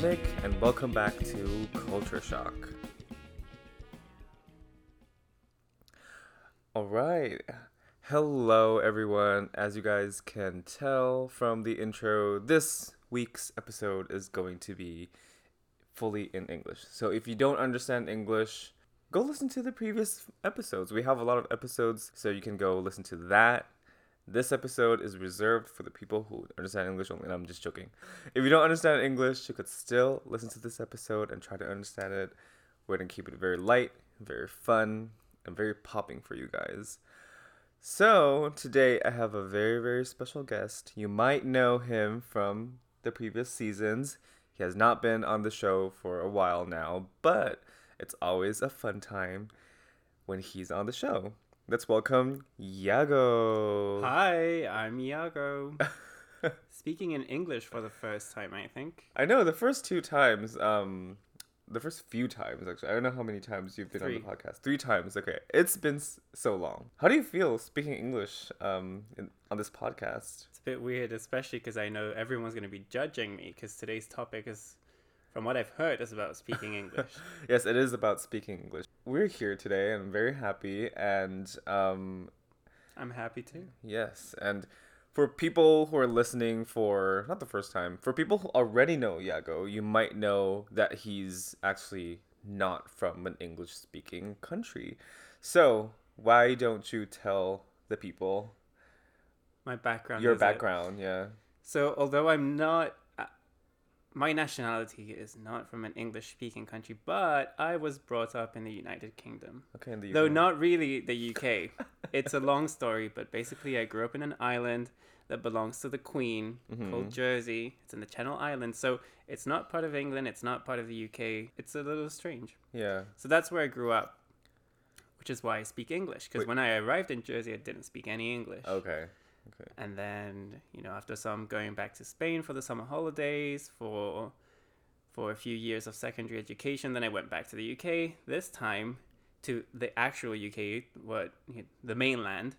Mick, and welcome back to Culture Shock. Alright. Hello, everyone. As you guys can tell from the intro, this week's episode is going to be fully in English. So if you don't understand English, go listen to the previous episodes. We have a lot of episodes, so you can go listen to that. This episode is reserved for the people who understand English only, and I'm just joking. If you don't understand English, you could still listen to this episode and try to understand it. We're gonna keep it very light, very fun, and very popping for you guys. So, today I have a very, very special guest. You might know him from the previous seasons. He has not been on the show for a while now, but it's always a fun time when he's on the show. Let's welcome Yago. Hi, I'm Iago. Speaking in English for the first time, I think. I know the first two times, um, the first few times actually. I don't know how many times you've been on the podcast. Three times. Okay, it's been s- so long. How do you feel speaking English um in, on this podcast? It's a bit weird, especially because I know everyone's going to be judging me because today's topic is, from what I've heard, is about speaking English. Yes, it is about speaking English. We're here today, and I'm very happy. And um, I'm happy too. Yes, and for people who are listening for not the first time, for people who already know Yago, you might know that he's actually not from an English speaking country. So, why don't you tell the people My background. your background? Yeah. So, although I'm not, my nationality is not from an English speaking country, but I was brought up in the United Kingdom. Okay, in the Though not really the UK. it's a long story, but basically, I grew up in an island that belongs to the Queen Mm-hmm. called Jersey. It's in the Channel Islands, so it's not part of England. It's not part of the UK. It's a little strange. Yeah. So that's where I grew up, which is why I speak English. Because when I arrived in Jersey, I didn't speak any English. Okay. Okay. And then, you know, after some going back to Spain for the summer holidays for for a few years of secondary education, then I went back to the UK. This time to the actual UK, what the mainland,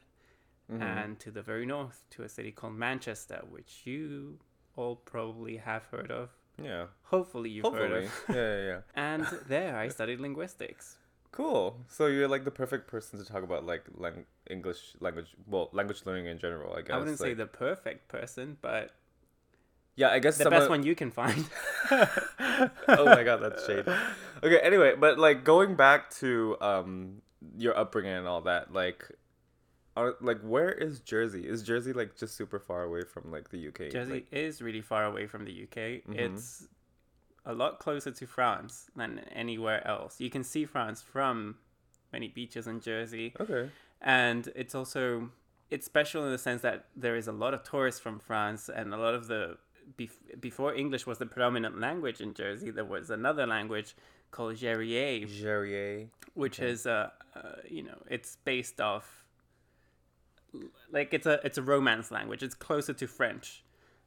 Mm-hmm. and to the very north, to a city called Manchester, which you all probably have heard of. Yeah. Hopefully, you've heard of. yeah, yeah, yeah. And there, I studied linguistics. Cool. So you're like the perfect person to talk about like lang- English language, well, language learning in general. I guess. I wouldn't say the perfect person, but Yeah, I guess the someone- best one you can find. oh my god, that's shade. Okay, anyway, but like going back to um your upbringing and all that, like are, like where is Jersey? Is Jersey like just super far away from like the UK? Jersey Like, is really far away from the UK. Mhm. It's a lot closer to France than anywhere else. You can see France from many beaches in Jersey, okay. and it's also it's special in the sense that there is a lot of tourists from France, and a lot of the bef- before English was the predominant language in Jersey, there was another language called Jèrriais, Jèrriais. which Okay. is uh, uh you know it's based off like it's a it's a romance language it's closer to french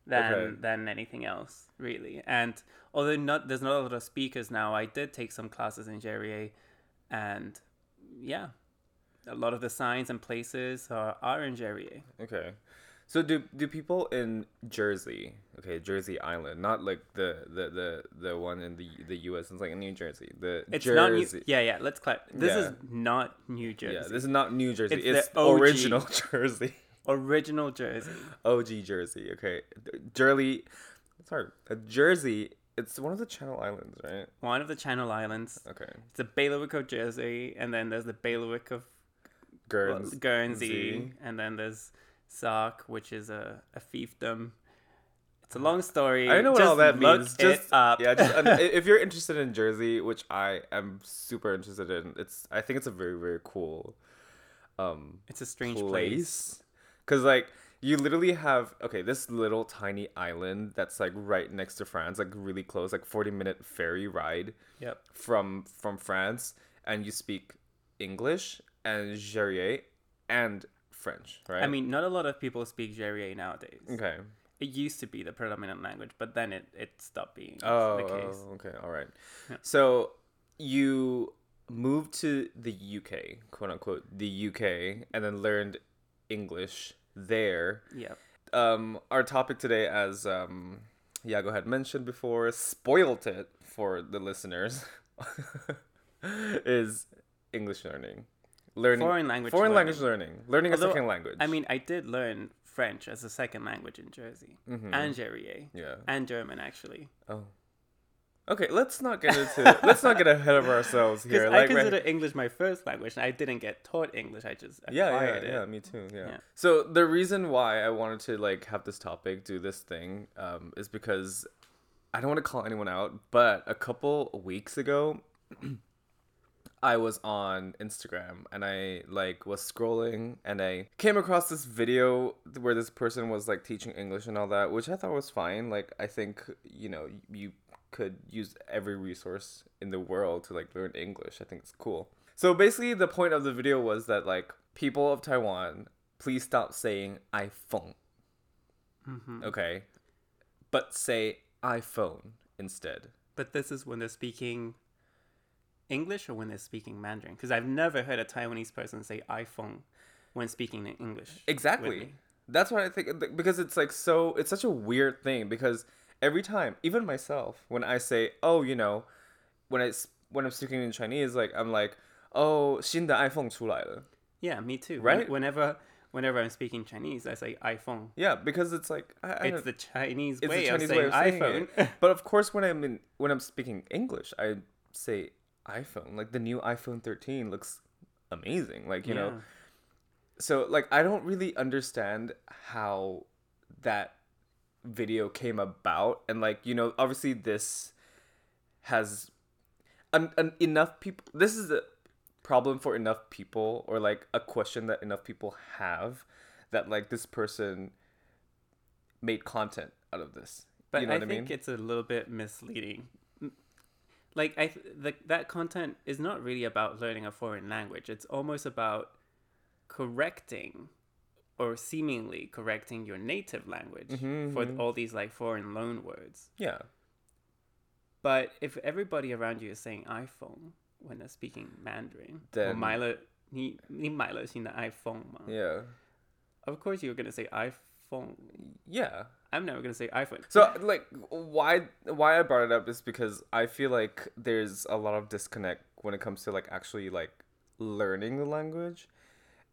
than Okay. than anything else really and although not there's not a lot of speakers now i did take some classes in Jèrriais, and yeah a lot of the signs and places are, are in Jèrriais. Okay. So do do people in Jersey, okay, Jersey Island, not like the the the, the one in the the US, it's like in New Jersey. The it's not new Jersey. yeah yeah let's clar- this Yeah. is not new jersey Yeah, this is not New Jersey. It's It's, the original Jersey. Original jersey OG Jersey. Okay, Jersey. Sorry, uh, Jersey. It's one of the Channel Islands, right? one of the channel islands Okay, It's the bailiwick of Jersey, and then there's the bailiwick of well, Guernsey. Guernsey, and then there's Sark, which is a, a fiefdom. It's a long story. I know what Just all that look means. it Just up. yeah, just if you're interested in Jersey, which I am super interested in, it's I think it's a very very cool um it's a strange place. place because like you literally have okay this little tiny island that's like right next to france like really close like 40 minute ferry ride Yep. from from france and you speak english and Jèrriais and french right I mean, not a lot of people speak Jèrriais nowadays. okay It used to be the predominant language, but then it, it stopped being oh, the case. oh, okay all right Yeah. so you moved to the uk quote unquote the uk and then learned english there Yep. um, our topic today, as um, Yago had mentioned before, spoiled it for the listeners, is English learning. Learning Foreign language foreign learning. language learning. Learning Although, a second language. I mean, I did learn French as a second language in Jersey Mhm. and Jèrriais yeah. and German actually. Oh. Okay, let's not get into let's not get ahead of ourselves here. I Like, right- consider English my first language, and I didn't get taught English. I just yeah, yeah, acquired yeah, me too. Yeah. Yeah. So the reason why I wanted to like have this topic, do this thing, um, is because I don't want to call anyone out, but a couple weeks ago, I was on Instagram and I like was scrolling and I came across this video where this person was like teaching English and all that, which I thought was fine. Like I think you know you could use every resource in the world to like learn English. I think it's cool. So basically, the point of the video was that like people of Taiwan, please stop saying iPhone. hmm Okay, but say iPhone instead. But this is when they're speaking English or when they're speaking Mandarin. Because I've never heard a Taiwanese person say iPhone when speaking in English. Exactly. That's what I think because it's like so it's such a weird thing because every time, even myself, when I say, "Oh, you know," when I s- when I'm speaking in Chinese, like I'm like, "Oh, 新的 iPhone 出来了." Yeah, me too. When- Right? Whenever whenever I'm speaking Chinese, I say iPhone. Yeah, because it's like I, I It's don't- the Chinese it's way the Chinese of way saying of saying iPhone. it. But of course, when I'm in when I'm speaking English, I say iPhone. Like the new iPhone 13 looks amazing. Like you know, Yeah. so like I don't really understand how that video came about and like you know obviously this has an, an enough people this is a problem for enough people or like a question that enough people have that like this person made content out of this But you know I what i think mean it's a little bit misleading. Like I, th- the, that content is not really about learning a foreign language. It's almost about correcting, or seemingly correcting your native language Mhm, for mhm. all these like foreign loan words. yeah But if everybody around you is saying iPhone when they're speaking Mandarin, 我 Then- 买了你你买了新的 iPhone 吗 yeah Of course you're gonna say iPhone. yeah I'm never gonna say iPhone. So like why why I brought it up is because I feel like there's a lot of disconnect when it comes to like actually like learning the language.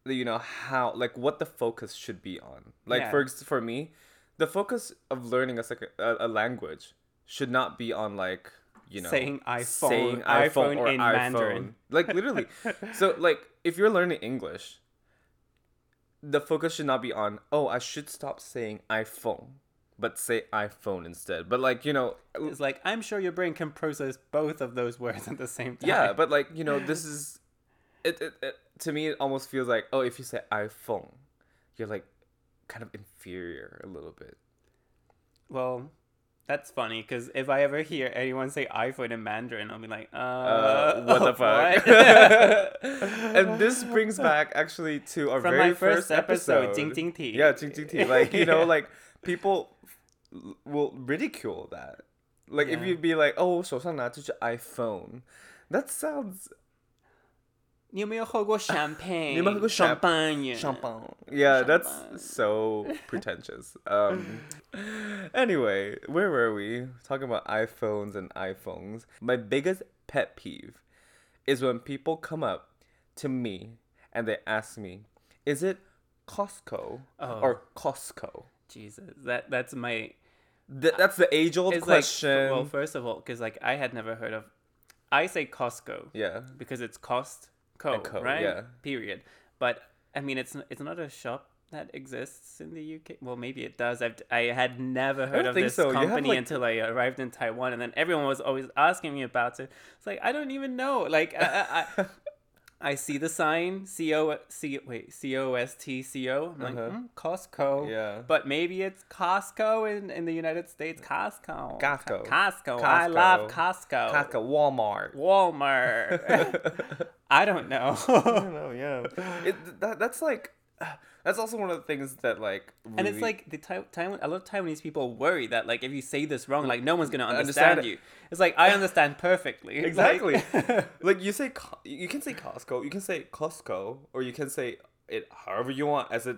you know how like what the focus should be on. Like Yeah. for for me, the focus of learning a second a, a language should not be on like you know Saying iPhone- saying iPhone iPhone, or in iPhone. Mandarin. Like literally. so like if you're learning English, the focus should not be on oh I should stop saying iPhone, but say iPhone instead. But like you know, It's like I'm sure your brain can process both of those words at the same time. yeah, but like you know, this is it, it, it. To me, it almost feels like oh, if you say iPhone, you're like kind of inferior a little bit. well, that's funny because if I ever hear anyone say iPhone in Mandarin, I'll be like, uh, Uh, what the fuck? what? and this brings back actually to our From very my first episode, episode. Jing Jing Ti. Yeah, Jing Jing Ti. Like you know, Yeah. like people l- will ridicule that. Like if Yeah. you'd be like, "Oh, 手上拿着是 iPhone," that sounds 你有没有喝过 champagne？你有没有喝过 champ- champagne？ champagne. Yeah, that's Champagne. so pretentious. Um, anyway, where were we talking about iPhones and iPhones? My biggest pet peeve is when people come up to me and they ask me, "Is it Costco Oh. or Costco?" Jesus, that that's my Th- that's the age-old it's question. like well, first of all, because like I had never heard of, I say Costco yeah, because it's cost co, co, right? yeah. Period. But I mean, it's it's not a shop that exists in the UK. Well, maybe it does. I've I had never heard of this so. Company like- until I arrived in Taiwan, and then everyone was always asking me about it. It's like I don't even know. Like I. I, I see the sign C O C wait C O S T C O. I'm like Uh-huh. hmm, Costco. Yeah. But maybe it's Costco in, in the United States. Costco. Costco. Costco. I love Costco. Costco. Costco, Walmart. Walmart. I don't know. I don't know. Yeah, it, that, that's like that's also one of the things that like and it's like the Tai- Taiwan. A lot of Taiwanese people worry that like if you say this wrong, like no one's gonna Understand understand, it. you. It's like I understand perfectly. Exactly. like you say, Co- you can say Costco, you can say Costco, or you can say it however you want as it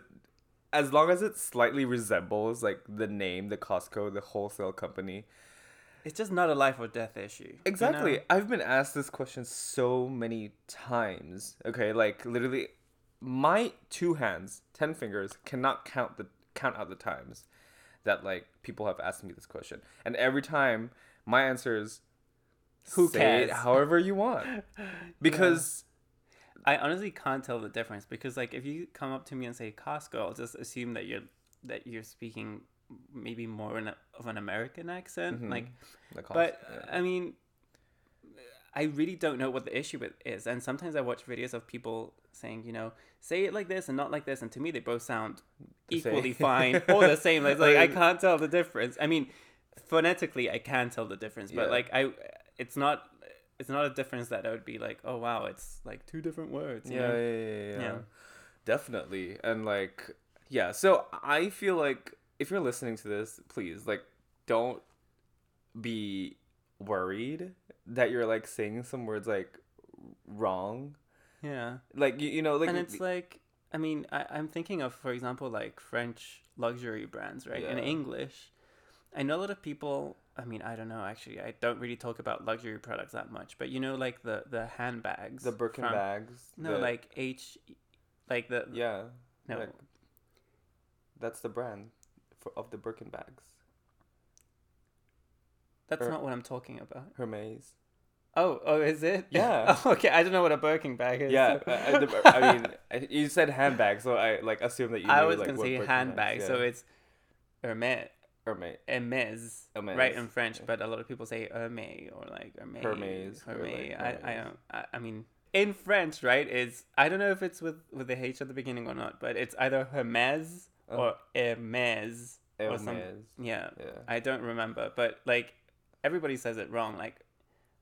as long as it slightly resembles like the name, the Costco, the wholesale company. It's just not a life or death issue. you Exactly. know? I've been asked this question so many times. Okay, like literally my two hands, 10 fingers cannot count the count out the times that like people have asked me this question. And every time my answer is Who say cares? however you want. Because I honestly can't tell the difference because like if you come up to me and say Costco, I'll just assume that you're that you're speaking maybe more in a, of an American accent. Mhm. Like, cost, but yeah. I mean, I really don't know what the issue with is, and sometimes I watch videos of people saying, you know, say it like this and not like this, and to me they both sound equally fine or the same. It's like I can't tell the difference. I mean, phonetically I can tell the difference, but Yeah. like I, it's not. It's not a difference that I would be like, oh wow, it's like two different words. you yeah, know? yeah, yeah, yeah, Yeah. Definitely. And like yeah, so I feel like if you're listening to this, please like don't be worried that you're like saying some words like wrong. Yeah. Like you, you know like and it's like, I mean, I, I'm thinking of, for example, like French luxury brands, right? In English, I know a lot of people. I mean, I don't know. Actually, I don't really talk about luxury products that much. But you know, like the the handbags, the Birkin from- bags. No, the- like H, like the yeah. no. like- That's the brand for of the Birkin bags. That's or- not what I'm talking about. Hermes. Oh, oh, is it? Yeah. oh, okay, I don't know what a Birkin bag is. Yeah, so- I, I, the- I mean, you said handbag, so I like assume that you. I knew, was like, gonna say handbag, bags, so it's Hermes. Hermes. Hermes, Hermes, right in French, yeah. but a lot of people say Hermes or like Hermes. Hermes, Hermes. like, I, I don't. I, I mean, in French, right? Is I don't know if it's with with the H at the beginning or not, but it's either Hermes Oh. Uh-huh. or Hermes. or some- Hermes. Yeah, Yeah. I don't remember, but like everybody says it wrong, like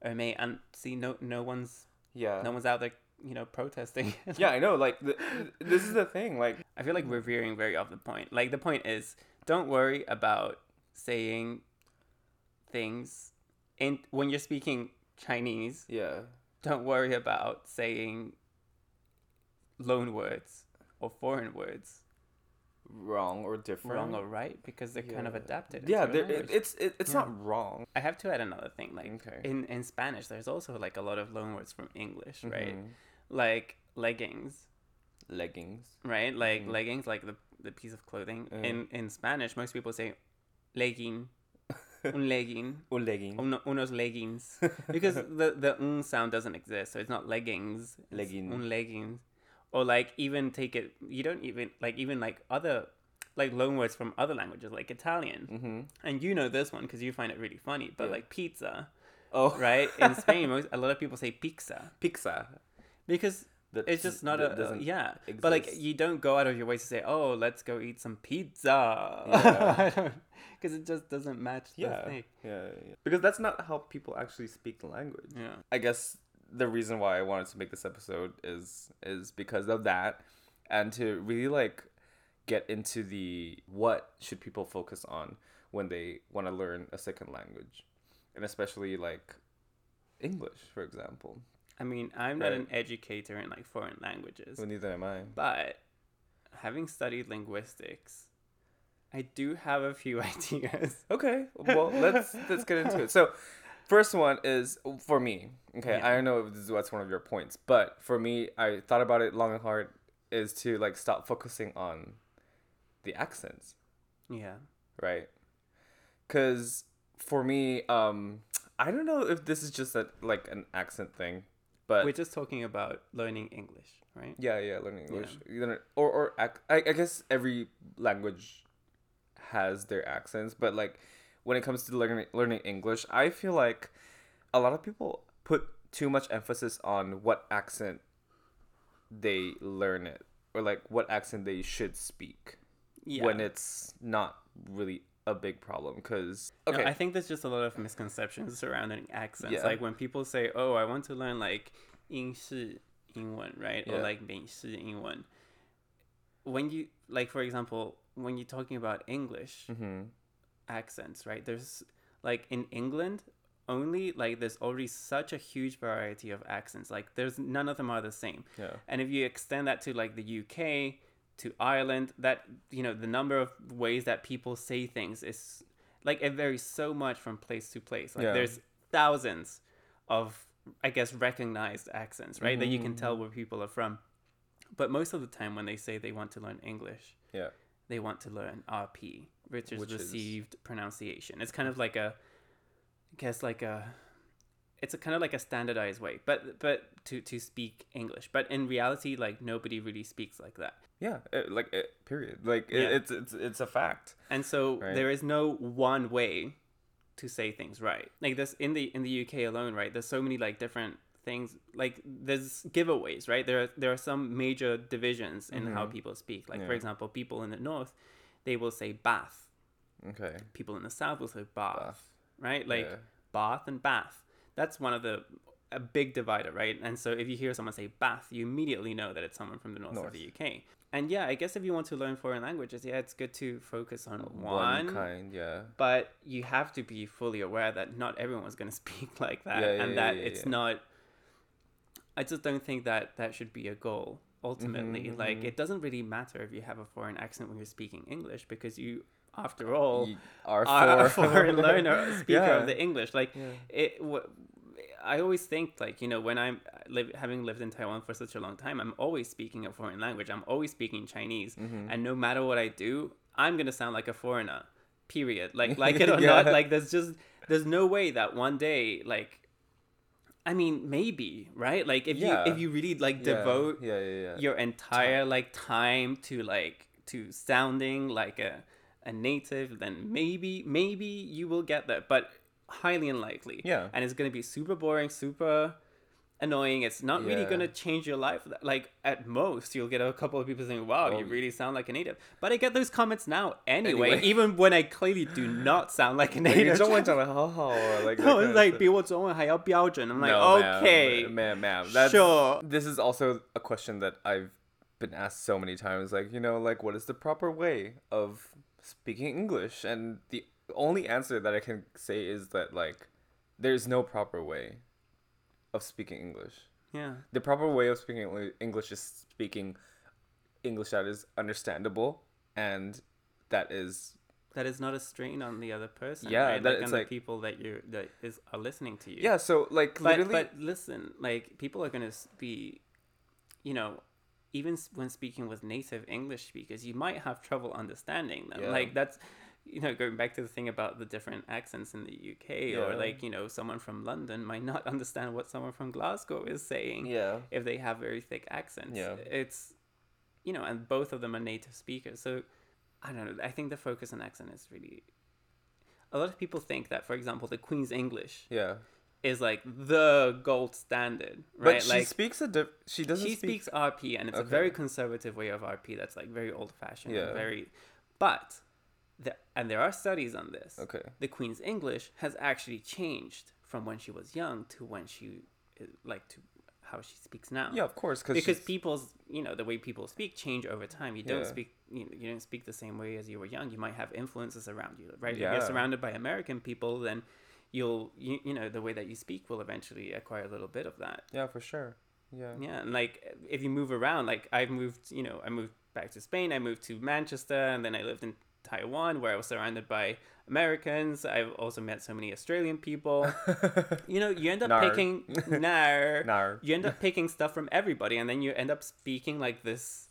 oh, Hermes, and see, no, no one's Yeah. no one's out there, you know, protesting. Yeah, I know. Like, th- this is the thing. Like, I feel like we're veering very off the point. Like the point is, don't worry about saying things in when you're speaking Chinese. yeah, Don't worry about saying loan words or foreign words wrong or different. wrong or right because they're kind of adapted. Yeah, it, it's it, it's Yeah. not wrong. I have to add another thing. Like Okay. in in Spanish, there's also like a lot of loan words from English, right? Mhm. Like leggings, Leggings. right? Like Mhm. leggings, like the the piece of clothing. Uh. In in Spanish, most people say legging, un legging, Or legging. uno, unos leggings, because the the un sound doesn't exist, so it's not leggings. it's Legging. Un leggings, or like even take it. You don't even like even like other like loan words from other languages, like Italian. Mm-hmm. And you know this one because you find it really funny. But Yeah. like pizza, Oh, right? In Spain, most, a lot of people say pizza pizza. because That it's just not a yeah. But like you don't go out of your way to say, "Oh, let's go eat some pizza," Yeah. because it just doesn't match the Yeah. Yeah, yeah. Because that's not how people actually speak the language. Yeah. I guess the reason why I wanted to make this episode is is because of that and to really like get into the what should people focus on when they want to learn a second language and especially like English for example. I mean, I'm not an educator in like foreign languages, Well, neither am I. but having studied linguistics, I do have a few ideas. Okay, well let's let's get into it. So, first one is for me. Okay, Yeah. I don't know if this is what's one of your points, but for me, I thought about it long and hard. Is to like stop focusing on the accents, Yeah. right? Because for me, um, I don't know if this is just a like an accent thing, but We're just talking about learning English, right? yeah, yeah, learning English, Either- or or ac- I, I guess every language has their accents, but like when it comes to learning learning English, I feel like a lot of people put too much emphasis on what accent they learn it or like what accent they should speak Yeah. when it's not really a big problem because No, okay I think there's just a lot of misconceptions surrounding accents. Yeah. Like when people say, "Oh, I want to learn like 英式英文," right? Or Yeah. like 美式英文. When you like for example, when you're talking about English hmm accents, right? There's like in England only like there's already such a huge variety of accents. Like there's none of them are the same. yeah And if you extend that to like the UK, to Ireland, that you know the number of ways that people say things is like it varies so much from place to place. Like Yeah. there's thousands of I guess recognized accents, right? That you can Mm-hmm. tell where people are from. But most of the time when they say they want to learn English, Yeah. they want to learn RP, which is Which is- received pronunciation. It's kind of like a, I guess like a, it's a kind of like a standardized way, but but to to speak English. But in reality, like nobody really speaks like that. Yeah. It, like it, period. Like it, Yeah. it's it's it's a fact. And so Right. there is no one way to say things right. Like this in the in the UK alone, right? There's so many like different things. Like there's giveaways, right? There are, there are some major divisions in how Mhm. people speak. Like for example, people in the north, they will say bath. Okay. People in the south will say bath, Bath. right? Like Yeah. bath and bath. That's one of the a big divider, right? And so if you hear someone say bath, you immediately know that it's someone from the north, North. of the UK. And yeah, I guess if you want to learn foreign languages, yeah, it's good to focus on One, one, kind. Yeah. but you have to be fully aware that not everyone's going to speak like that Yeah, and yeah, that yeah, it's not I just don't think that that should be a goal ultimately. Mhm, Like mhm. it doesn't really matter if you have a foreign accent when you're speaking English because you after all You are are a foreign learner, speaker Yeah. of the English. Like Yeah. it. W- I always think like you know when I'm live, having lived in Taiwan for such a long time, I'm always speaking a foreign language. I'm always speaking Chinese, Mhm. and no matter what I do, I'm gonna sound like a foreigner. Period. Like like it or Yeah. not. Like there's just there's no way that one day like. I mean, maybe right. Like if Yeah. you if you really like devote Yeah. Yeah. Your entire like time to like to sounding like a a native then maybe maybe you will get that but highly unlikely Yeah. and it's going to be super boring super annoying it's not really Yeah. going to change your life like at most you'll get a couple of people saying wow you Well- really sound like a native but i get those comments now anyway, Anyway. even when i clearly do not sound like a Like, you native 中文讲得好好 or like that no, kind it's of like stuff. 比我中文还要标准 i'm like No, ma'am. okay ma'am, ma'am. That's, Sure. This is also a question that I've been asked so many times. Like, you know, like what is the proper way of speaking English? And the only answer that I can say is that like there's no proper way of speaking English. yeah The proper way of speaking English is speaking English that is understandable and that is that is not a strain on the other person. Yeah, right? that like on the people that you that is are listening to you. yeah. So like but literally, but listen, like people are gonna be, you know, even when speaking with native English speakers, you might have trouble understanding them. Yeah. Like that's. You know, going back to the thing about the different accents in the UK, or like, you know, someone from London might not understand what someone from Glasgow is saying yeah, if they have very thick accents. Yeah. It's, you know, and both of them are native speakers. So I don't know. I think the focus on accent is really. A lot of people think that, for example, the Queen's English yeah. is like the gold standard, right? But she like speaks a diff- she doesn't she speak speaks RP, and it's a very conservative way of RP. That's like very old fashioned, Yeah. and very. But, the, and there are studies on this. Okay. The Queen's English has actually changed from when she was young to when she, uh, like to how she speaks now Yeah, of course, cause because she's- people's you know the way people speak change over time you don't Yeah. speak you, know, you don't speak the same way as you were young you might have influences around you right if you're surrounded by american people then you'll you, you know the way that you speak will eventually acquire a little bit of that yeah, for sure. Yeah. yeah and like if you move around like i've moved you know i moved back to spain i moved to manchester and then i lived in taiwan where i was surrounded by americans i've also met so many australian people you know you end up Nar. picking nar Nar. you end up picking stuff from everybody and then you end up speaking like this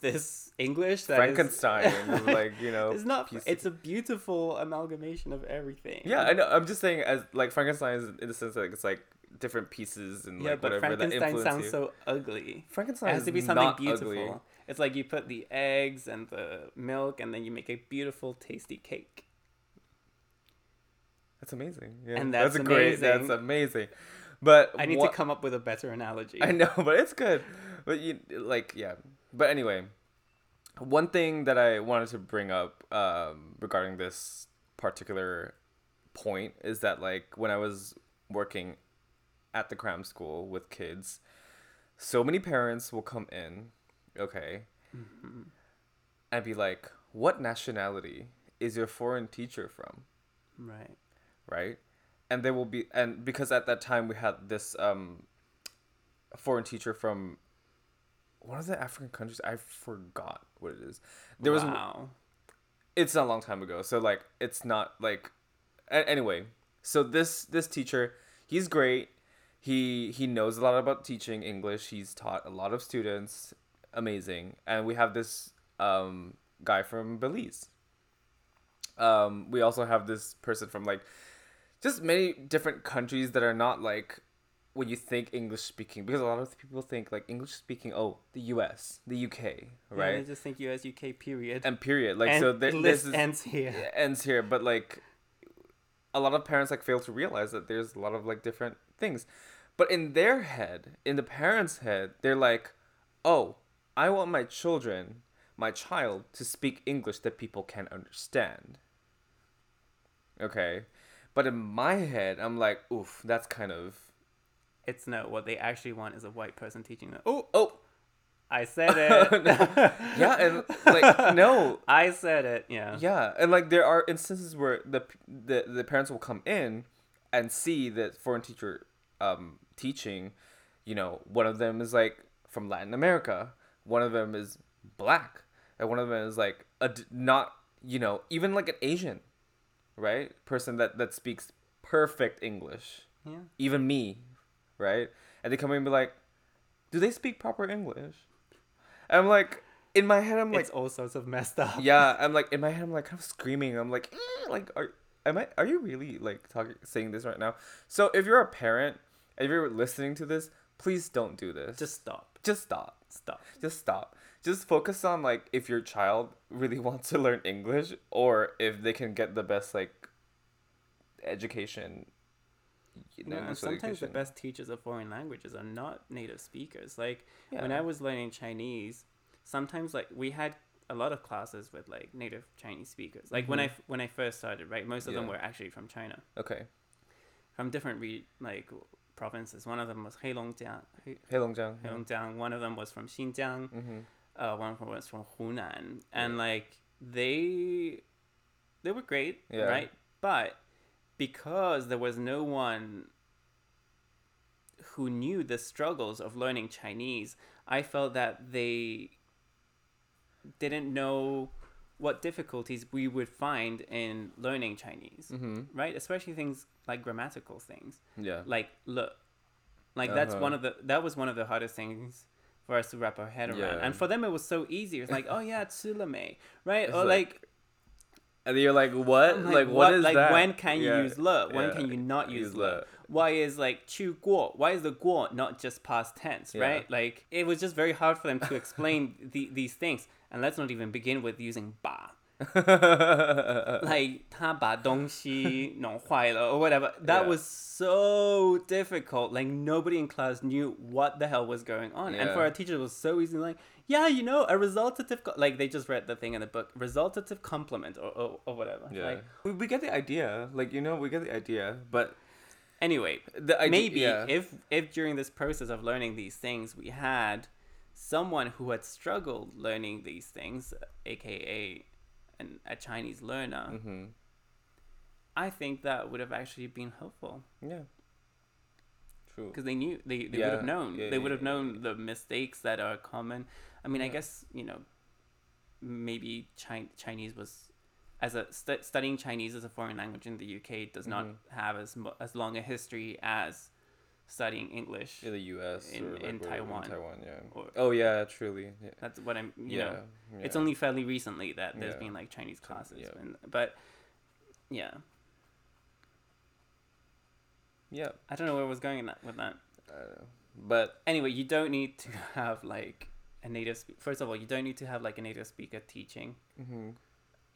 this english that Frankenstein, is like you know. it's not it's a beautiful amalgamation of everything yeah, I know. I'm just saying, as like Frankenstein is in the sense that it's like different pieces and yeah like but whatever that frankenstein influence sounds you. so ugly Frankenstein it has to be something beautiful ugly. it's like you put the eggs and the milk and then you make a beautiful tasty cake That's amazing. Yeah, And that's, that's a great. That's amazing. amazing. But i need to come up with a better analogy I know, but it's good. But you like yeah. But anyway, one thing that I wanted to bring up um, regarding this particular point is that like when I was working at the cram school with kids, so many parents will come in, okay, and be like, "What nationality is your foreign teacher from?" right right? And they will be and because at that time we had this um foreign teacher from one of the African countries. I forgot what it is. There was wow. it's a long time ago so like it's not like a- anyway so this this teacher he's great he he knows a lot about teaching english he's taught a lot of students amazing and we have this um guy from belize um we also have this person from like just many different countries that are not like when you think english speaking because a lot of people think like english speaking oh the us the uk right? Yeah, I just think US UK period. and period like and so there, list this is ends here. ends here but like a lot of parents like fail to realize that there's a lot of like different things. But in their head in the parents head they're like oh i want my children my child to speak english that people can understand. Okay? But in my head i'm like oof that's kind of It's not What they actually want is a white person teaching them. Oh, oh I said it. yeah and like no I said it. Yeah. Yeah, and like there are instances where the the the parents will come in and see that foreign teacher um teaching, you know, one of them is like from Latin America, one of them is black, and one of them is like a not you know even like an Asian, right? Person that that speaks perfect English, Yeah. even me, right? And they come in and be like, do they speak proper English? I'm like, in my head, I'm like, it's all sorts of messed up. yeah, I'm like in my head, I'm like kind of screaming. I'm like, "Eh," like, are am I? Are you really like talking saying this right now? So if you're a parent, and if you're listening to this, please don't do this. Just stop. just stop. Stop. Just stop. Just focus on like if your child really wants to learn English or if they can get the best like education. You No, and sometimes the best teachers of foreign languages are not native speakers. Like Yeah. when I was learning Chinese, sometimes like we had a lot of classes with like native Chinese speakers. Like when I Mhm. when I first started, right, most of them were actually from China, Okay. from different re- like provinces. One of them was Heilongjiang, He- Heilongjiang. Heilongjiang. One of them was from Xinjiang. Mm-hmm. Uh, one of them was from Hunan, and like they they were great, Yeah. right? But because there was no one who knew the struggles of learning Chinese, I felt that they didn't know what difficulties we would find in learning Chinese, Mm-hmm. right? Especially things like grammatical things, Yeah. like look, like that's Uh-huh. one of the that was one of the hardest things for us to wrap our head around. Yeah. And for them, it was so easy. It's like, oh yeah, tsulame, right? It's or like, like, and you're like, what? Like, like, what, what is like, that? When can you yeah. use le? When yeah. can you not use, use le? le? Why is like 去过? Why is the guo not just past tense, yeah. right? Like it was just very hard for them to explain the, these things, and let's not even begin with using ba like 他把东西弄坏了 or whatever. That Yeah. was so difficult. Like nobody in class knew what the hell was going on. And for Yeah. our teacher, it was so easy. Like, yeah, you know, a resultative co-, like they just read the thing in the book, resultative complement or or, or whatever. Yeah. Like, we, we get the idea. Like, you know, we get the idea. But anyway, the idea. maybe yeah. if if during this process of learning these things we had someone who had struggled learning these things, aka an, a Chinese learner, Mm-hmm. I think that would have actually been helpful Yeah. True. because they knew they, they would have known yeah, they would have yeah, known yeah. the mistakes that are common. I mean, I guess you know maybe Chi- Chinese was as a stu- studying Chinese as a foreign language in the UK does not Mhm. have as mo- as long a history as studying English. In the U.S. in- or like in Taiwan. Taiwan, yeah. Or- Oh yeah, truly. Yeah. That's what I'm. You yeah. know, yeah. it's only fairly recently that there's Yeah. been like Chinese classes, yeah. and, but yeah, Yeah. I don't know where I was going that, with that. I don't know. But Anyway, you don't need to have like a native. Spe- First of all, you don't need to have like a native speaker teaching. mhm.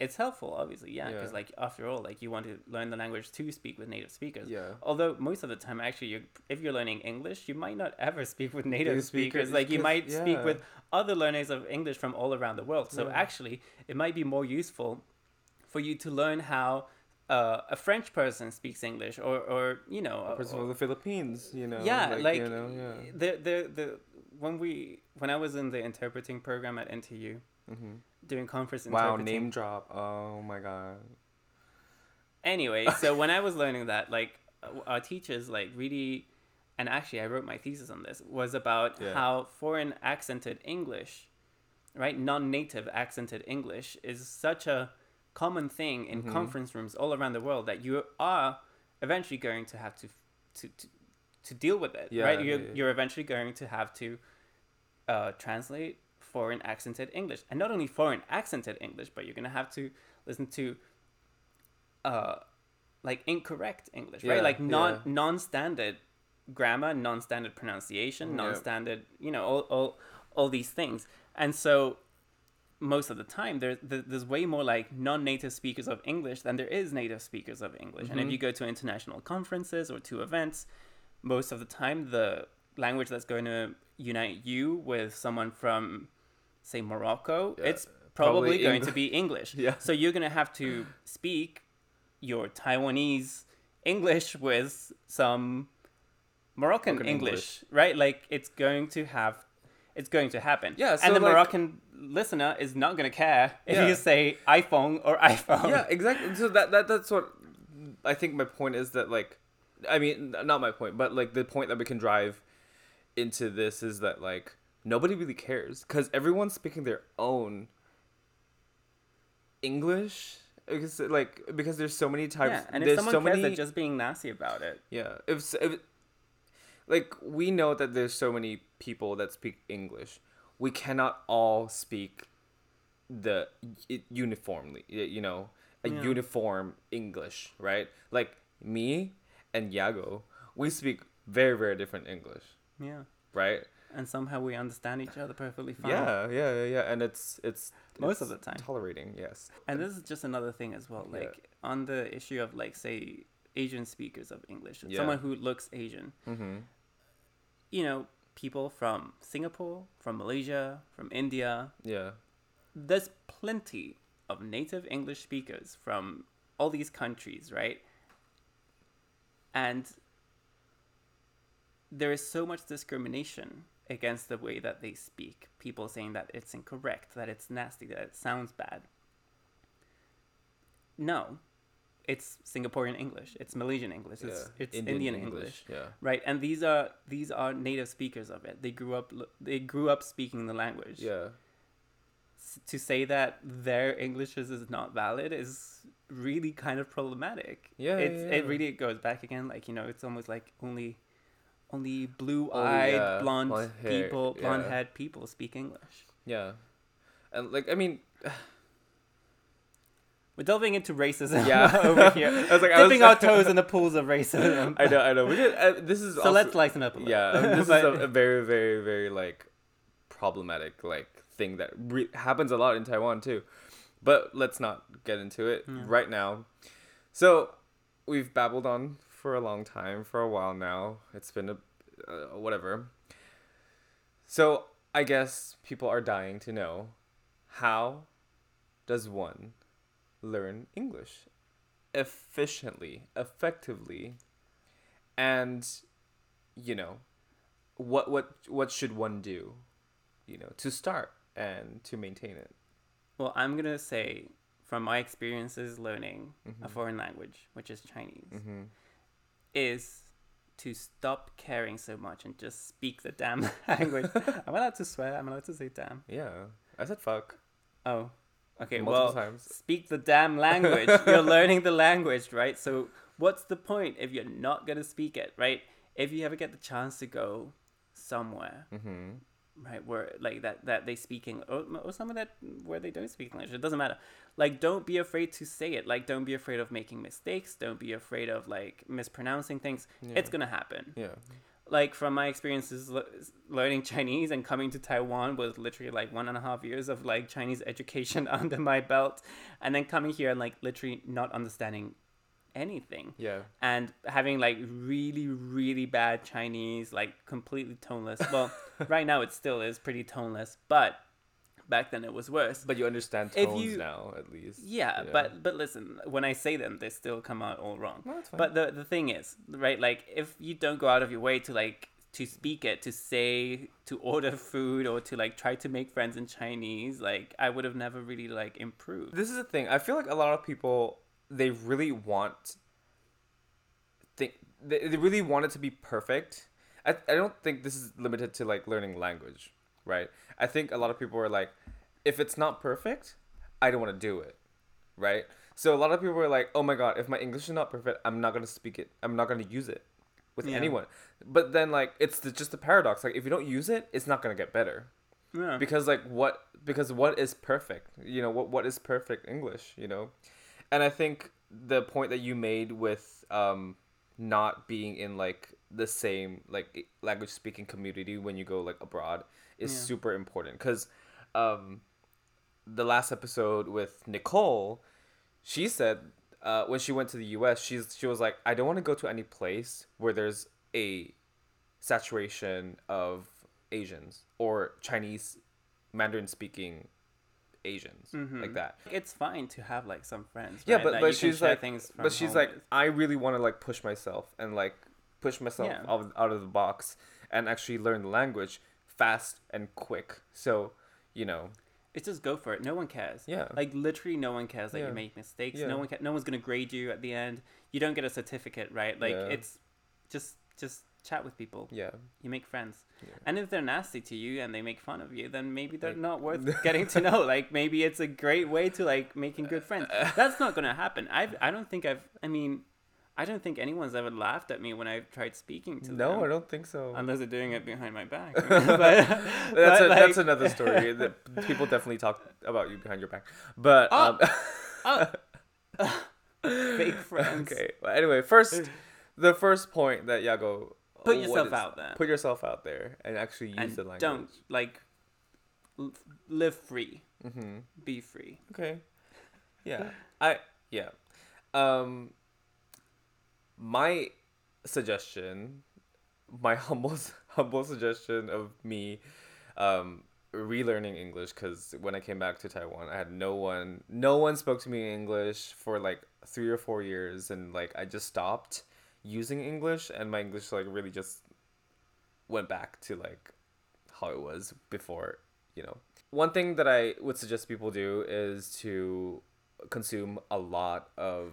It's helpful, obviously, yeah, because Yeah. like after all, like you want to learn the language to speak with native speakers. yeah. Although most of the time, actually, you if you're learning English, you might not ever speak with native Native speakers, speakers. Like you might speak with other learners of English from all around the world. So Yeah. actually, it might be more useful for you to learn how uh, a French person speaks English, or or you know, A person or- from the Philippines, you know. yeah, like, you know, yeah. the the the when we when I was in the interpreting program at NTU Mm-hmm. Doing conference Wow, name drop. Oh my god. anyway, so when I was learning that, like uh, our teachers like really and actually I wrote my thesis on this, was about Yeah. how foreign accented English, right, non-native accented English is such a common thing in Mhm. conference rooms all around the world that you are eventually going to have to to to, to deal with it, Yeah, right? You're, yeah. you're eventually going to have to uh, translate foreign accented English, and not only foreign accented English, but you're gonna have to listen to uh, like incorrect English, Yeah, right? Like non yeah. non-standard grammar, non-standard pronunciation, Yeah. non-standard, you know, all all all these things. And so most of the time there there- there's way more like non-native speakers of English than there is native speakers of English. And if Mhm. you go to international conferences or to events, most of the time the language that's going to unite you with someone from say Morocco, Yeah, it's probably, probably going Eng- to be English. Yeah. So you're going to have to speak your Taiwanese English with some Moroccan Moroccan English, right? Like it's going to have, it's going to happen. Yeah, so and the like- Moroccan listener is not going to care if Yeah. you say iPhone or iPhone. yeah, exactly. So that, that that's what I think my point is that like I mean not my point, but like the point that we can drive into this is that like nobody really cares cuz everyone's speaking their own English because like because there's so many types Yeah, and if someone so cares, many they're just being nasty about it. yeah if, if like we know that there's so many people that speak english we cannot all speak the it uniformly you know a Yeah. uniform english right like me and yago we speak very very different english Yeah. right And somehow we understand each other perfectly fine. yeah yeah yeah yeah and it's it's Most of the time. tolerating yes And this is just another thing as well. Yeah. Like on the issue of like say Asian speakers of English, Yeah. someone who looks Asian. mm-hmm. You know, people from Singapore, from Malaysia, from India. yeah There's plenty of native English speakers from all these countries, right? And there is so much discrimination against the way that they speak. People saying that it's incorrect, that it's nasty, that it sounds bad. No, it's Singaporean English, it's Malaysian English, it's, yeah it's Indian, English. yeah right? And these are these are native speakers of it. They grew up they grew up speaking the language. yeah S- To say that their English is, is not valid is really kind of problematic. Yeah, it's yeah, it really goes back again. Like you know, it's almost like only only Oh, blue-eyed, yeah, blonde, blonde people, yeah. blonde-haired people speak English. yeah and like i mean We're delving into racism Yeah. over here, I was like, I was- dipping our toes in the pools of racism. I know, I know. We should, uh, this is So also, let's lighten up a little. yeah. um, This But- is a, a very, very, very like problematic like thing that re- happens a lot in Taiwan too. But let's not get into it Yeah. right now. So we've babbled on for a long time, for a while now. It's been a uh, whatever. So I guess people are dying to know how does one learn English efficiently, effectively, and you know what what what should one do, you know, to start and to maintain it. Well, I'm gonna say from my experiences learning a Mhm. foreign language, which is Chinese, Mm-hmm. Is to stop caring so much and just speak the damn language. I'm allowed to swear. I'm allowed to say damn. Yeah, I said fuck Oh, okay. multiple well, times. speak the damn language. you're learning the language, right? So what's the point if you're not gonna speak it, right? If you ever get the chance to go somewhere, Mm-hmm. Right, where like that that they speak English, or, or somewhere that where they don't speak English, it doesn't matter. Like, don't be afraid to say it. Like, don't be afraid of making mistakes. Don't be afraid of like mispronouncing things. Yeah. It's gonna happen. Yeah. Like from my experiences le- learning Chinese and coming to Taiwan was literally like one and a half years of like Chinese education under my belt, and then coming here and like literally not understanding anything Yeah. and having like really really bad chinese like completely toneless well right now it still is pretty toneless but back then it was worse But you understand If tones you- now, at least. yeah, but but listen when i say them they still come out all wrong No, but the the thing is right like if you don't go out of your way to like to speak it to say to order food or to like try to make friends in chinese like i would have never really like improved this is the thing. I feel like a lot of people they really want think they, they really want it to be perfect. I, I don't think this is limited to like learning language, right? I think a lot of people are like, if it's not perfect, I don't want to do it, right? So a lot of people are like, oh my god, if my English is not perfect, I'm not gonna speak it. I'm not gonna use it with Yeah. anyone. But then like it's the, just a paradox. Like if you don't use it, it's not gonna get better Yeah. because like what because what is perfect you know what what is perfect english you know and i think the point that you made with um not being in like the same like language speaking community when you go like abroad is Yeah. super important because um the last episode with nicole she said uh, when she went to the us she's she was like i don't want to go to any place where there's a saturation of asians or chinese mandarin speaking asians like Mhm. that it's fine to have like some friends. yeah right, but that but she's like things but she's like with. i really want to like push myself and like push myself Yeah. out, of, out of the box and actually learn the language fast and quick so you know it's just go for it. No one cares. yeah Like literally, no one cares that Yeah. you make mistakes. Yeah. No one, ca- no one's gonna grade you at the end. You don't get a certificate, right? Like Yeah. it's just, just chat with people. yeah You make friends, Yeah. and if they're nasty to you and they make fun of you, then maybe they're Like- not worth getting to know. Like maybe it's a great way to like making good friends. That's not gonna happen. I've, I don't think I've. I mean, I don't think anyone's ever laughed at me when I've tried speaking to them. no i don't think so Unless they're doing it behind my back. but, that's but, a, that's another story that people definitely talk about you behind your back but Oh. um fake friends. okay well, anyway first the first point that yago Put yourself out there. put yourself out there and actually use and the language don't like l- live free. mm-hmm. Be free. Okay. Yeah. I yeah. Um my suggestion, my humble humble suggestion of me um relearning English cuz when I came back to Taiwan, I had no one no one spoke to me in English for like 3 or 4 years and like I just stopped using English and my English like really just went back to like how it was before, you know. One thing that I would suggest people do is to consume a lot of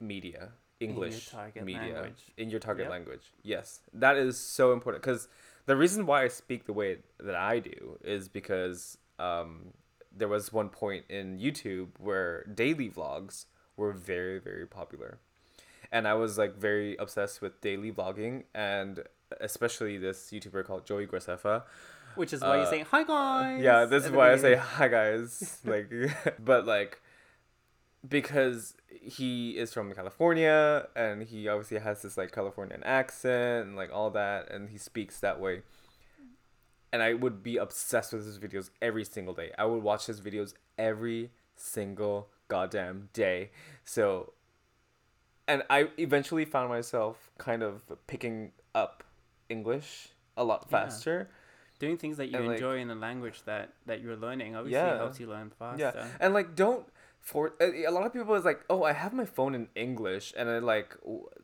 media, English target media language. in your target Yep. language. Yes, that is so important because the reason why I speak the way that I do is because um, there was one point in YouTube where daily vlogs were very very popular, and I was like very obsessed with daily vlogging and especially this YouTuber called Joey Graceffa. Which is why you Uh, say hi guys. Yeah, this is why I say hi guys. like but like because he is from California and he obviously has this like Californian accent and like all that and he speaks that way. And I would be obsessed with his videos every single day. I would watch his videos every single goddamn day. So and I eventually found myself kind of picking up English a lot Yeah. faster. Doing things that you and, like- enjoy in the language that that you're learning obviously Yeah. helps you learn faster. Yeah, and like don't for a a lot of people is like, oh, I have my phone in English, and I like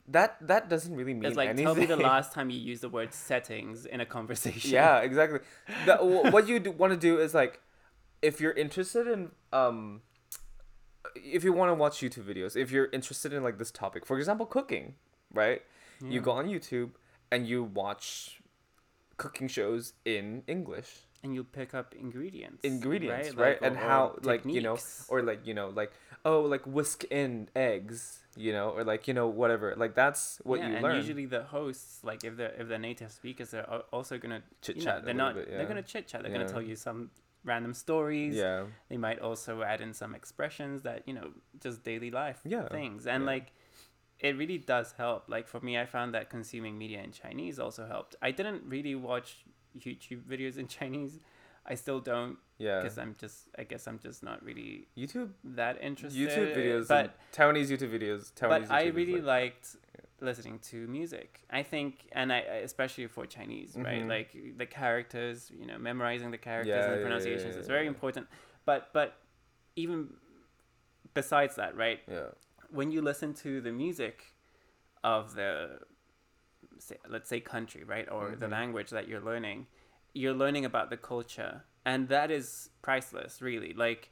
that. That doesn't really mean It's like anything. tell me the last time you used the word settings in a conversation. yeah, exactly. W- what you want to do is like, if you're interested in um, if you want to watch YouTube videos, if you're interested in like this topic, for example, cooking, right? You go on YouTube and you watch cooking shows in English. and you'll pick up ingredients. ingredients, right? right? Like, and or- how, or like you know, or like you know, like oh, like whisk in eggs, you know, or like you know, whatever. Like that's what yeah, you and learn. usually the hosts, like if they're if they're native speakers, they're also gonna Chit you know, chat. they're not they're gonna chit chat. They're Yeah. gonna tell you some random stories. Yeah. They might also add in some expressions that you know just daily life Yeah, things, and yeah. like it really does help. Like for me, I found that consuming media in Chinese also helped. I didn't really watch YouTube videos in Chinese. I still don't Yeah. because I'm just I guess I'm just not really YouTube, that interested. YouTube videos, but Taiwanese YouTube videos. Taiwanese but I YouTube is, really like, liked listening to music. I think, and I especially for Chinese, right? Mhm. Like the characters, you know, memorizing the characters Yeah, and yeah, the yeah, pronunciations yeah, is very yeah. important. But but even besides that, right? yeah. When you listen to the music of the say, let's say country, right, or the Mhm. language that you're learning, you're learning about the culture, and that is priceless, really. Like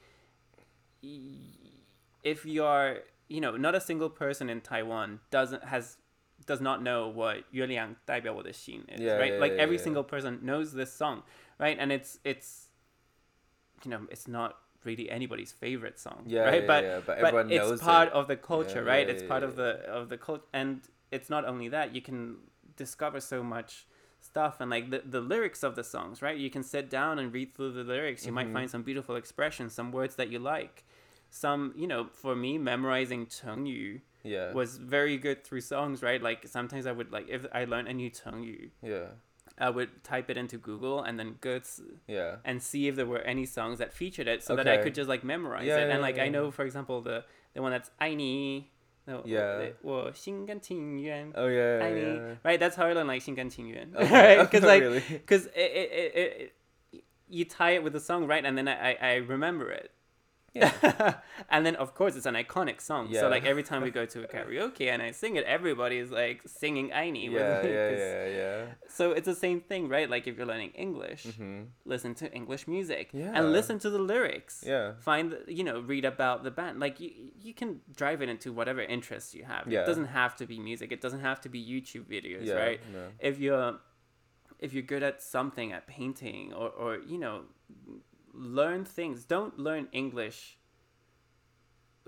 y- if you're you know, not a single person in Taiwan doesn't has does not know what Yueliang Daibiao is, yeah, right? Yeah, like yeah, every single person knows this song, right? And it's it's you know, it's not really anybody's favorite song, yeah, right? but, but, but it's part it. of the culture, right? it's part of the of the culture and it's not only that, you can discover so much stuff and like the, the lyrics of the songs, right? You can sit down and read through the lyrics. You mm-hmm. might find some beautiful expressions, some words that you like some you know for me memorizing Chengyu Yeah. was very good through songs right like sometimes i would like if i learned a new Chengyu yeah. i would type it into google and then go s- Yeah. and see if there were any songs that featured it so that i Okay. could just like memorize Yeah, it yeah, and like yeah, i yeah. know for example the the one that's 爱你 no, Yeah. 我心甘情愿 Oh yeah. yeah, 爱你 yeah. right that's how i learn like 心甘情愿Okay. right because like really? because it, it, it, it, it, you tie it with the song right and then I, I, I remember it Yeah. and then of course it's an iconic song Yeah. so like every time we go to a karaoke and I sing it everybody is like singing Aini with me yeah, yeah, yeah. so it's the same thing right like if you're learning English Mhm. listen to English music Yeah. and listen to the lyrics Yeah. find you know read about the band like you you can drive it into whatever interests you have Yeah. it doesn't have to be music it doesn't have to be youtube videos Yeah. right No. if you're if you're good at something at painting or or you know learn things don't learn english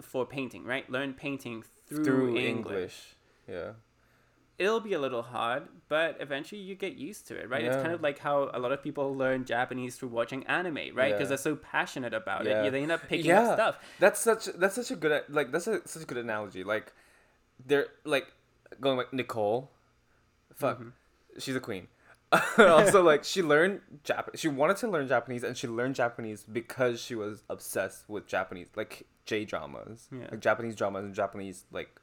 for painting right learn painting through, Through english. English. Yeah. it'll be a little hard but eventually you get used to it right it's kind of like how a lot of people learn japanese through watching anime right because Yeah. they're so passionate about Yeah. it they end up picking Yeah. up stuff That's such that's such a good like that's a, such a good analogy. Like they're like going like Nicole. Fuck. Mhm. She's a queen. also like she learned Jap she wanted to learn Japanese and she learned Japanese because she was obsessed with Japanese like J dramas. Yeah. Like Japanese dramas and Japanese like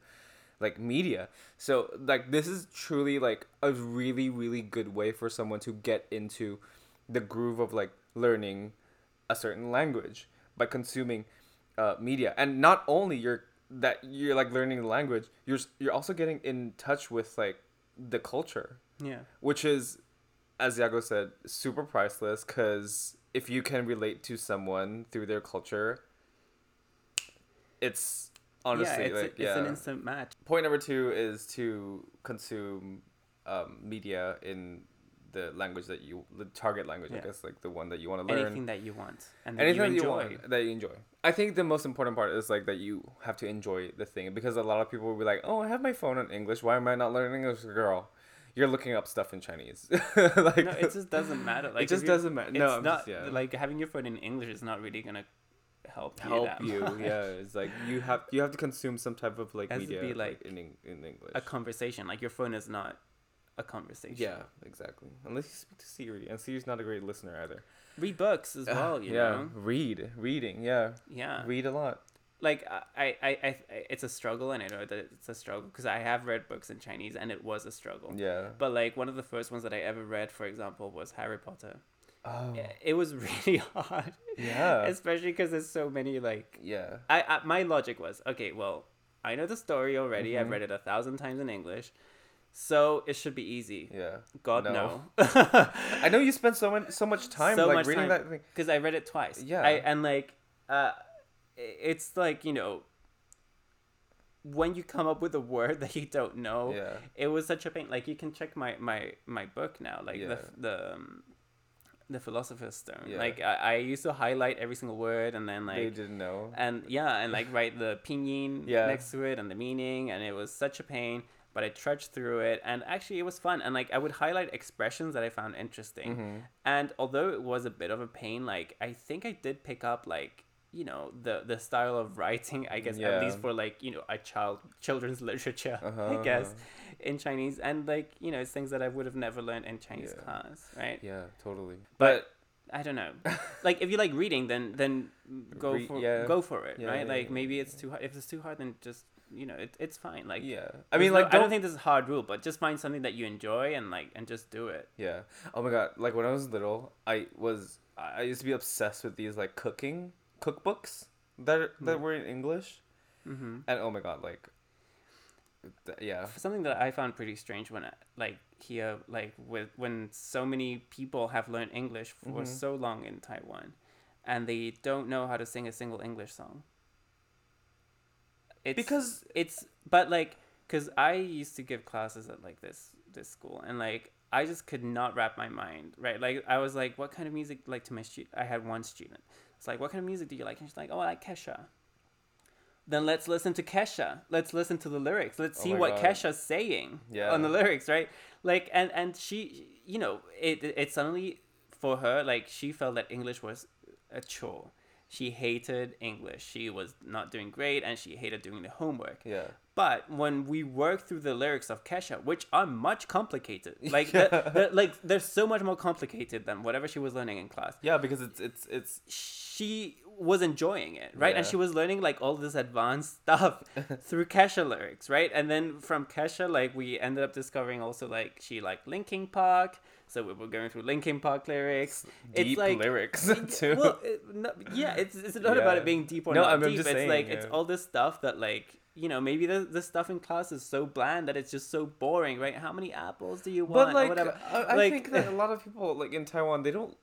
like media. So like this is truly like a really really good way for someone to get into the groove of like learning a certain language by consuming uh, media and not only you're that you're like learning the language you're you're also getting in touch with like the culture yeah which is as Yago said super priceless because if you can relate to someone through their culture it's honestly yeah it's, like a, it's an instant match. Point number two is to consume um, media in the language that you the target language i guess like the one that you want to learn. Anything that you want and that anything you that you want that you enjoy. I think the most important part is like that you have to enjoy the thing because a lot of people will be like oh i have my phone in english. Why am i not learning english girl you're looking up stuff in chinese like no it just doesn't matter like it just doesn't matter no I'm not just, yeah. like having your phone in english is not really gonna help you help you yeah it's like you have you have to consume some type of like Has media be, like, like, in, in english a conversation like your phone is not a conversation Yeah, exactly. Unless you speak to Siri, and Siri's not a great listener either. read books as well you yeah, know read, reading. Yeah, yeah read a lot. Like I, I, I, I it's a struggle and I know that it's a struggle because I have read books in Chinese and it was a struggle. Yeah. But like one of the first ones that I ever read, for example, was Harry Potter. Oh. It was really hard, Yeah. especially because there's so many like. yeah. I, I my logic was okay. Well, I know the story already. I've Mhm. read it a thousand times in English, so it should be easy. Yeah. God No. no. I know you spent so much so much time So like much reading time. that thing. because I read it twice. Yeah. I, and like, uh, it's like you know, when you come up with a word that you don't know, Yeah. it was such a pain. Like you can check my my my book now, like the Yeah. f- the. Um, the philosopher's stone Yeah. like I, I used to highlight every single word and then like they didn't know. and yeah and like write the pinyin Yeah. next to it and the meaning and it was such a pain but i trudged through it and actually it was fun and like i would highlight expressions that i found interesting hmm and although it was a bit of a pain like i think i did pick up like you know the the style of writing i guess at least for like you know a child children's literature Uh-huh, i guess in chinese and like you know it's things that i would have never learned in chinese Yeah. class right Yeah, totally. But- But, i don't know like if you like reading then then go Re- for yeah. go for it Yeah, right yeah, like yeah, maybe yeah, it's too hard if it's too hard then just you know it, it's fine like yeah. I mean, like, i don't don't think this is a hard rule but just find something that you enjoy and like and just do it Yeah. Oh my god. Like when I was little, I was I I used to be obsessed with these like cooking cookbooks that are, that were in English, mm-hmm. and oh my god, like. th- Yeah. something that I found pretty strange when like here like with when so many people have learned English for Mhm. so long in Taiwan and they don't know how to sing a single English song. It's Because it's but like because I used to give classes at like this this school, and like I just could not wrap my mind right. Like I was like, what kind of music like to my student? I had one student. It's like, what kind of music do you like? And she's like, oh, I like Kesha. Then let's listen to Kesha. Let's listen to the lyrics. Let's Oh see what God. Kesha's saying Yeah. on the lyrics, right? Like, and and she, you know, it it suddenly for her like she felt that English was a chore. She hated English. She was not doing great, and she hated doing the homework. Yeah. But when we work through the lyrics of Kesha, which are much complicated, like Yeah. the- the- like they're so much more complicated than whatever she was learning in class. Yeah, because it's it's it's She was enjoying it, right? And she was learning like all this advanced stuff through Kesha lyrics, right? And then from Kesha, like we ended up discovering also like she liked Linkin Park, so we were going through Linkin Park lyrics. deep lyrics too. Well, it, no, yeah, it's it's not about it being deep or No, not I'm- deep. just it's saying, like it's all this stuff that like you know maybe the the stuff in class is so bland that it's just so boring, right? How many apples do you want? but or like, whatever. I, I Like- think that a lot of people like in Taiwan, they don't.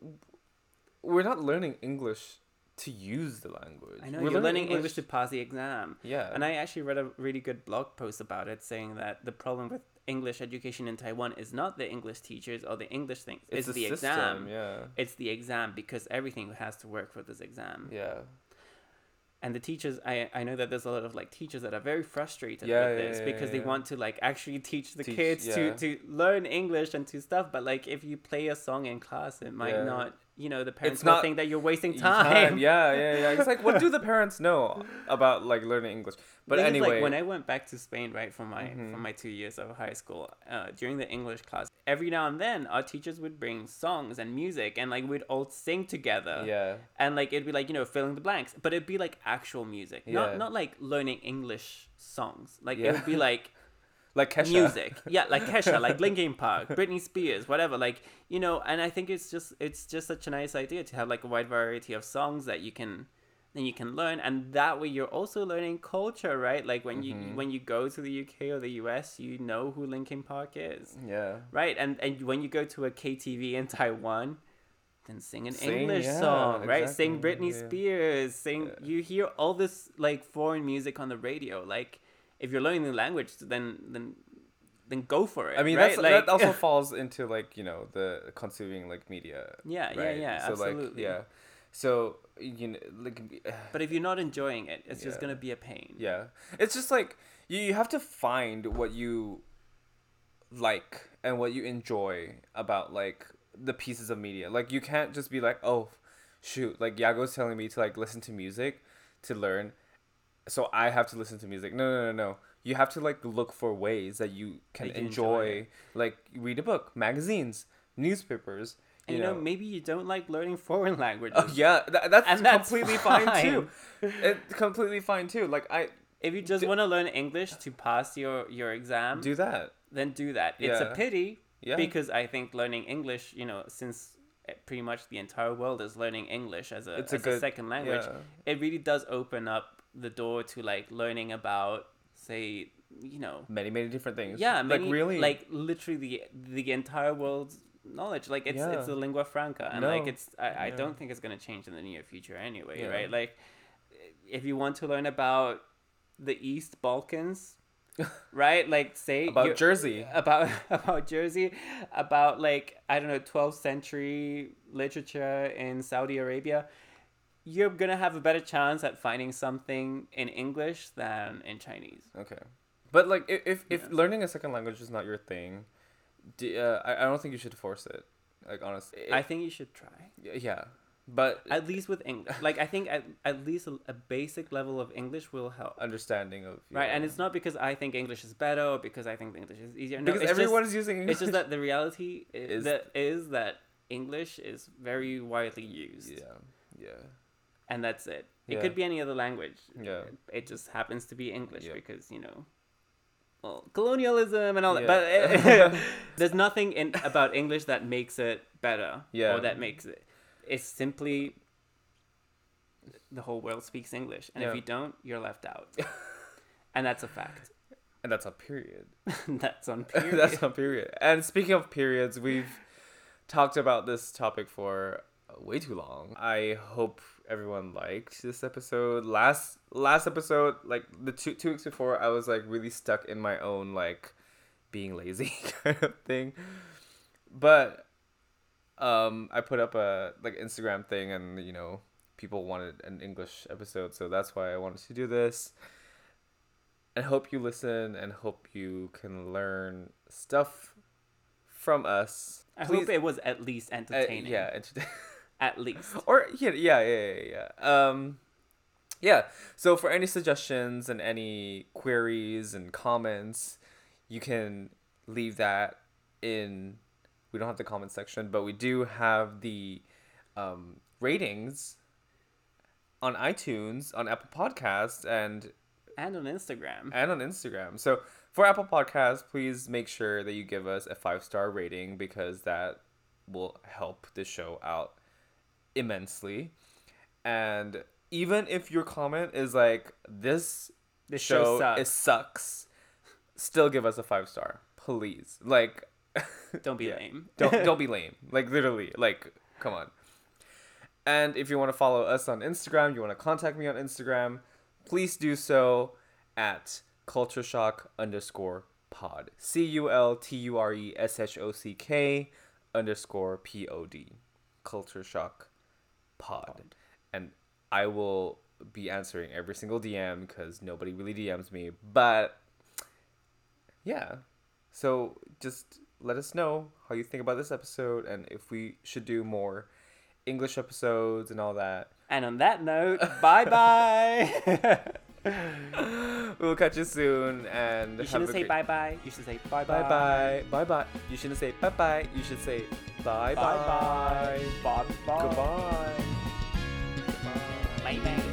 We're not learning English to use the language. I know We're you're learning English to pass the exam. Yeah. And I actually read a really good blog post about it saying that the problem with English education in Taiwan is not the English teachers or the English things. It's, a the system, exam. Yeah. It's the exam because everything has to work for this exam. Yeah. And the teachers, I, I know that there's a lot of like teachers that are very frustrated Yeah, with yeah, this yeah, because they want to like actually teach the Teach- kids to, to learn English and to stuff. But like if you play a song in class, it might not, you know, the parents It's will not- think that you're wasting You time. Yeah, yeah, yeah. It's like, what do the parents know about like learning English? But anyway, like when I went back to Spain, right, from my Mhm. for my two years of high school, uh, during the English class, every now and then our teachers would bring songs and music, and like we'd all sing together, yeah, and like it'd be like you know filling the blanks, but it'd be like actual music, Yeah. not not like learning English songs, like Yeah. it would be like like Kesha. music, yeah, like Kesha, like Linkin Park, Britney Spears, whatever, like you know, and I think it's just it's just such a nice idea to have like a wide variety of songs that you can then you can learn and that way you're also learning culture right like when you Mhm. when you go to the uk or the us you know who linkin park is Yeah. right and and when you go to a ktv in taiwan then sing an Sing, english yeah, song right sing britney yeah. spears sing Yeah. you hear all this like foreign music on the radio like if you're learning the language then then then go for it I mean, right? that's, like, that also falls into like you know the consuming like media. yeah yeah right? yeah so absolutely like yeah, so you know like but if you're not enjoying it it's just gonna be a pain yeah, it's just like you you have to find what you like and what you enjoy about like the pieces of media. Like you can't just be like, oh, shoot, like Yago's telling me to like listen to music to learn, so I have to listen to music. No, no, no, no. You have to like look for ways that you can enjoy enjoy, like read a book, magazines, newspapers. and You you know, know, maybe you don't like learning foreign languages Oh, yeah, tha- that's, And that's completely fine, fine. too. It's completely fine too. Like I if you just Do- want to learn english to pass your your exam do that. then do that it's a pity Yeah. because i think learning english you know since eh, pretty much the entire world is learning english as a, It's a as a good- second language yeah. it really does open up the door to like learning about say you know many many different things. yeah like really like literally the the entire world's knowledge like it's it's Yeah. a lingua franca and like it's I, I Yeah. don't think it's going to change in the near future anyway Yeah. right like if you want to learn about the east balkans right like say about Jersey. about about jersey about like i don't know 12th century literature in saudi arabia you're gonna have a better chance at finding something in english than in chinese. Okay, but like if if, Yeah. learning a second language is not your thing, d uh, I I don't think you should force it. Like honestly, i think you should try. Yeah, but at least with english. Like i think at, at least a, a basic level of english will help. Understanding of right and it's not because i think english is better or because i think english is easier. No because it's everyone just, is using English. it's just that the reality is Is- that is that english is very widely used. Yeah, yeah, and that's it it Yeah. could be any other language yeah. it just happens to be english Yeah. because you know well colonialism and all that Yeah. but there's nothing in about english that makes it better Yeah. or that makes it it's simply the whole world speaks english and if you don't you're left out and that's a fact And that's a period. that's on period. that's a period. And speaking of periods, we've talked about this topic for way too long. I hope everyone liked this episode. Last last episode, like the two two weeks before, I was like really stuck in my own like being lazy kind of thing. But um I put up a like Instagram thing and you know, people wanted an English episode, so that's why I wanted to do this. I hope you listen and hope you can learn stuff from us. I Please- hope it was at least uh, entertaining. yeah, entertaining. At least. or yeah, yeah, yeah, yeah, yeah. Um, yeah. So for any suggestions and any queries and comments, you can leave that in. We don't have the comment section, but we do have the um, ratings on iTunes, on Apple Podcasts, and And on Instagram. and on Instagram. So for Apple Podcasts, please make sure that you give us a five star rating because that will help the show out immensely. And even if your comment is like this This show show sucks. it sucks, still give us a five star, please. Like Don't be yeah. lame. don't don't be lame. Like literally, like come on. And if you want to follow us on Instagram, you want to contact me on Instagram, please do so at culture shock underscore pod. C U L T U R E S H O C K underscore P O D. Culture shock pod. And I will be answering every single DM because nobody really DMs me. But yeah. So just let us know how you think about this episode and if we should do more English episodes and all that. And on that note, bye bye. We'll catch you soon and you shouldn't say bye bye. You should say bye Bye bye. Bye bye. You shouldn't say bye bye. You should say bye Bye bye. bye. Bye bye. Goodbye. Bye.